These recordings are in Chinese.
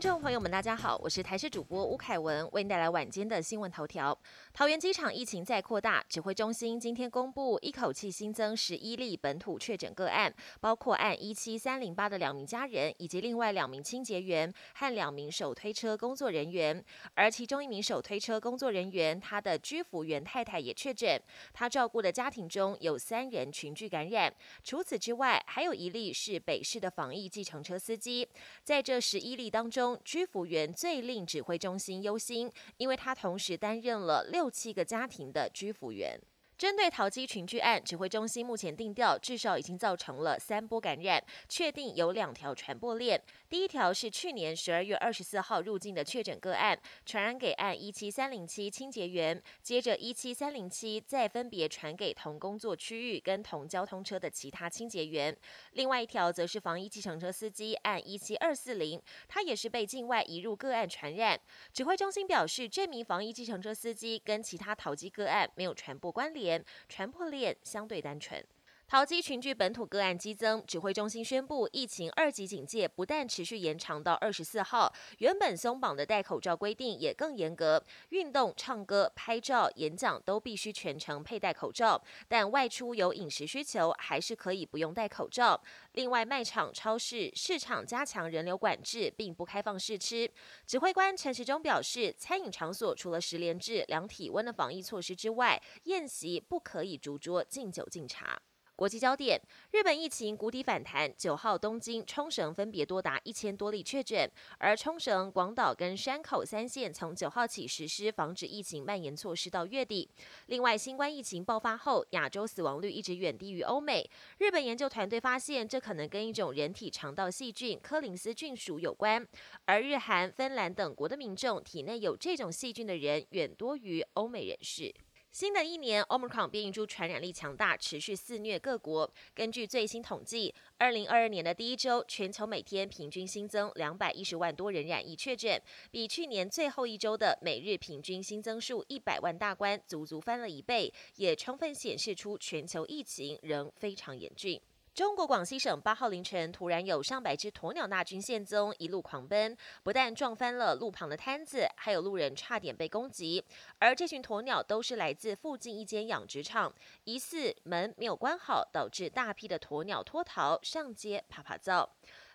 听众朋友们，大家好，我是台视主播吴凯文，为您带来晚间的新闻头条。桃园机场疫情再扩大，指挥中心今天公布，一口气新增十一例本土确诊个案，包括按一七三零八的两名家人，以及另外两名清洁员和两名手推车工作人员。而其中一名手推车工作人员，他的居服员太太也确诊，他照顾的家庭中有三人群聚感染。除此之外，还有一例是北市的防疫计程车司机。在这十一例当中，居服员最令指挥中心忧心，因为他同时担任了六七个家庭的居服员。针对淘机群聚案，指挥中心目前定调，至少已经造成了三波感染，确定有两条传播链。第一条是去年十二月二十四号入境的确诊个案，传染给案一七三零七清洁员，接着一七三零七再分别传给同工作区域跟同交通车的其他清洁员。另外一条则是防疫计程车司机按一七二四零，他也是被境外移入个案传染。指挥中心表示，这名防疫计程车司机跟其他淘机个案没有传播关联。传播链相对单纯。淘机群聚本土个案激增，指挥中心宣布，疫情二级警戒不但持续延长到二十四号，原本松绑的戴口罩规定也更严格，运动、唱歌、拍照、演讲都必须全程佩戴口罩，但外出有饮食需求还是可以不用戴口罩。另外，卖场、超市、市场加强人流管制，并不开放试吃。指挥官陈时中表示，餐饮场所除了十连制量体温的防疫措施之外，宴席不可以逐桌敬酒敬茶。国际焦点：日本疫情谷底反弹，九号东京、冲绳分别多达一千多例确诊，而冲绳、广岛跟山口三县从九号起实施防止疫情蔓延措施到月底。另外，新冠疫情爆发后，亚洲死亡率一直远低于欧美。日本研究团队发现，这可能跟一种人体肠道细菌科林斯菌属有关，而日韩、芬兰等国的民众体内有这种细菌的人远多于欧美人士。新的一年，Omicron 变异株传染力强大，持续肆虐各国。根据最新统计，二零二二年的第一周，全球每天平均新增两百一十万多人染疫确诊，比去年最后一周的每日平均新增数一百万大关足足翻了一倍，也充分显示出全球疫情仍非常严峻。中国广西省八号凌晨突然有上百只鸵鸟大军现踪，一路狂奔，不但撞翻了路旁的摊子，还有路人差点被攻击。而这群鸵鸟都是来自附近一间养殖场，疑似门没有关好，导致大批的鸵鸟脱逃上街爬爬灶。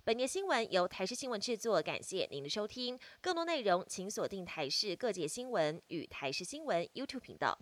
本节新闻由台视新闻制作，感谢您的收听。更多内容请锁定台视各界新闻与台视新闻 YouTube 频道。